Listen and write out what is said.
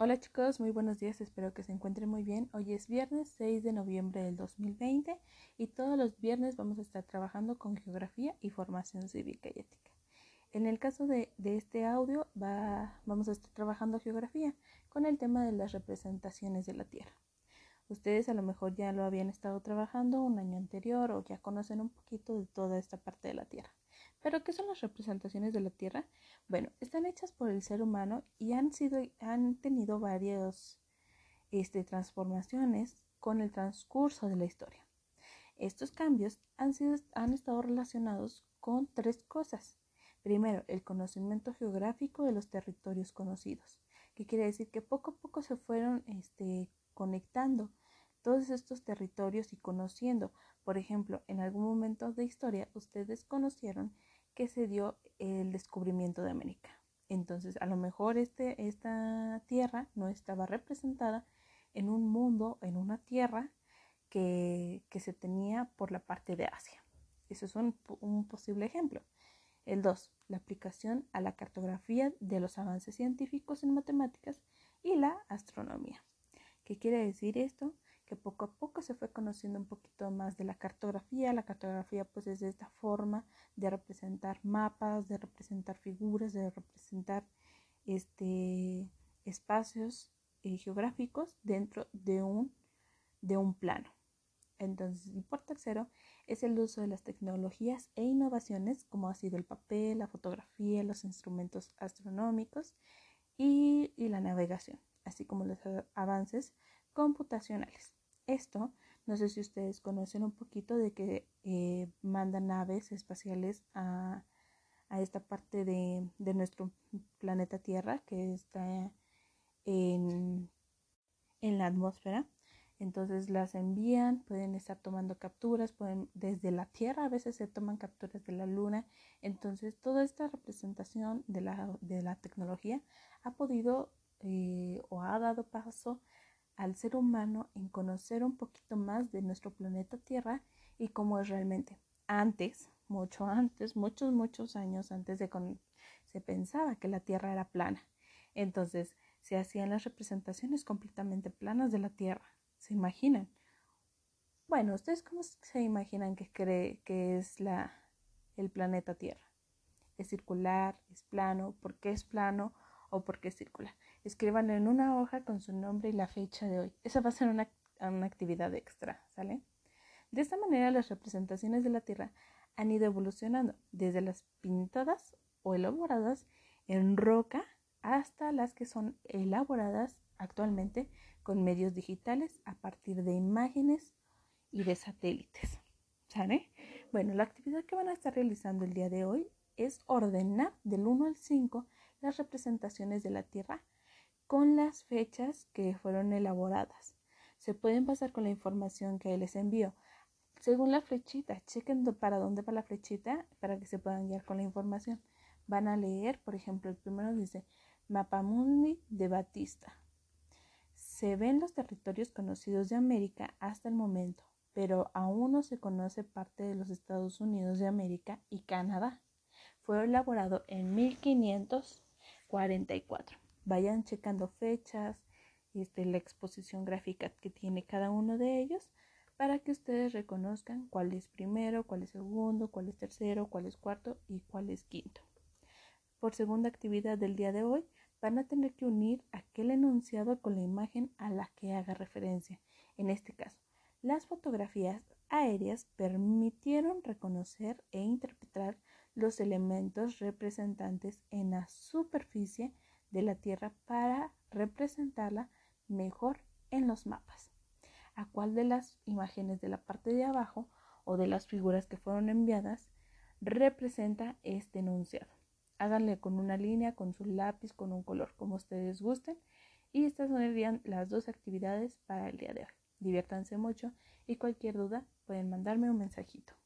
Hola chicos, muy buenos días, espero que se encuentren muy bien. Hoy es viernes 6 de noviembre del 2020 y todos los viernes vamos a estar trabajando con geografía y formación cívica y ética. En el caso de, este audio va, vamos a estar trabajando geografía con el tema de las representaciones de la Tierra. Ustedes a lo mejor ya lo habían estado trabajando un año anterior o ya conocen un poquito de toda esta parte de la Tierra. ¿Pero qué son las representaciones de la Tierra? Bueno, están hechas por el ser humano y han, sido, han tenido varias este, transformaciones con el transcurso de la historia. Estos cambios han, sido, han estado relacionados con tres cosas. Primero, el conocimiento geográfico de los territorios conocidos, que quiere decir que poco a poco se fueron este, conectando todos estos territorios y conociendo. Por ejemplo, en algún momento de historia ustedes conocieron que se dio el descubrimiento de América. Entonces, a lo mejor este, esta tierra no estaba representada en un mundo, en una tierra que, se tenía por la parte de Asia. Eso es un, un posible ejemplo. El 2. La aplicación a la cartografía de los avances científicos en matemáticas y la astronomía. ¿Qué quiere decir esto? Que poco a poco se fue conociendo un poquito más de la cartografía. La cartografía pues es esta forma de representar mapas, de representar figuras, de representar este, espacios eh, geográficos dentro de un, de un plano. Entonces, y por tercero, es el uso de las tecnologías e innovaciones, como ha sido el papel, la fotografía, los instrumentos astronómicos y, y la navegación, así como los avances computacionales. Esto, no sé si ustedes conocen un poquito de que eh, mandan naves espaciales a, esta parte de, nuestro planeta Tierra que está en, la atmósfera. Entonces las envían, pueden estar tomando capturas, pueden desde la Tierra a veces se toman capturas de la Luna. Entonces toda esta representación de la, tecnología ha podido eh, o ha dado paso al ser humano en conocer un poquito más de nuestro planeta Tierra y cómo es realmente. Antes, mucho antes, muchos, muchos años antes de con se pensaba que la Tierra era plana. Entonces se hacían las representaciones completamente planas de la Tierra. ¿Se imaginan? Bueno, ¿ustedes cómo se imaginan que cree que es la, el planeta Tierra? ¿Es circular? ¿Es plano? ¿Por qué es plano? ¿O por qué es circular? escriban en una hoja con su nombre y la fecha de hoy. Esa va a ser una, actividad extra, ¿sale? De esta manera las representaciones de la Tierra han ido evolucionando, desde las pintadas o elaboradas en roca hasta las que son elaboradas actualmente con medios digitales a partir de imágenes y de satélites. ¿Sale? Bueno, la actividad que van a estar realizando el día de hoy es ordenar del 1 al 5 las representaciones de la Tierra con las fechas que fueron elaboradas. Se pueden pasar con la información que les envío. Según la flechita, chequen para dónde va la flechita para que se puedan guiar con la información. Van a leer, por ejemplo, el primero dice Mapamundi de Batista. Se ven los territorios conocidos de América hasta el momento, pero aún no se conoce parte de los Estados Unidos de América y Canadá. Fue elaborado en 1544 vayan checando fechas, este, la exposición gráfica que tiene cada uno de ellos para que ustedes reconozcan cuál es primero, cuál es segundo, cuál es tercero, cuál es cuarto y cuál es quinto. Por segunda actividad del día de hoy, van a tener que unir aquel enunciado con la imagen a la que haga referencia. En este caso, las fotografías aéreas permitieron reconocer e interpretar los elementos representantes en la superficie de la Tierra para representarla mejor en los mapas. ¿A cuál de las imágenes de la parte de abajo o de las figuras que fueron enviadas representa este enunciado? Háganle con una línea, con su lápiz, con un color, como ustedes gusten. Y estas serían las dos actividades para el día de hoy. Diviértanse mucho y cualquier duda pueden mandarme un mensajito.